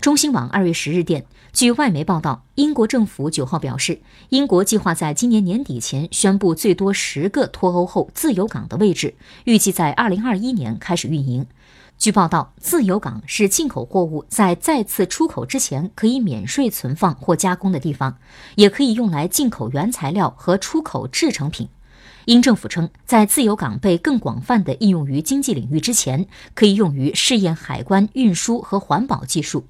中新网二月十日电据外媒报道英国政府九号表示英国计划在今年年底前宣布最多十个脱欧后自由港的位置预计在二零二一年开始运营。据报道自由港是进口货物在再次出口之前可以免税存放或加工的地方也可以用来进口原材料和出口制成品。英政府称在自由港被更广泛地应用于经济领域之前可以用于试验海关运输和环保技术。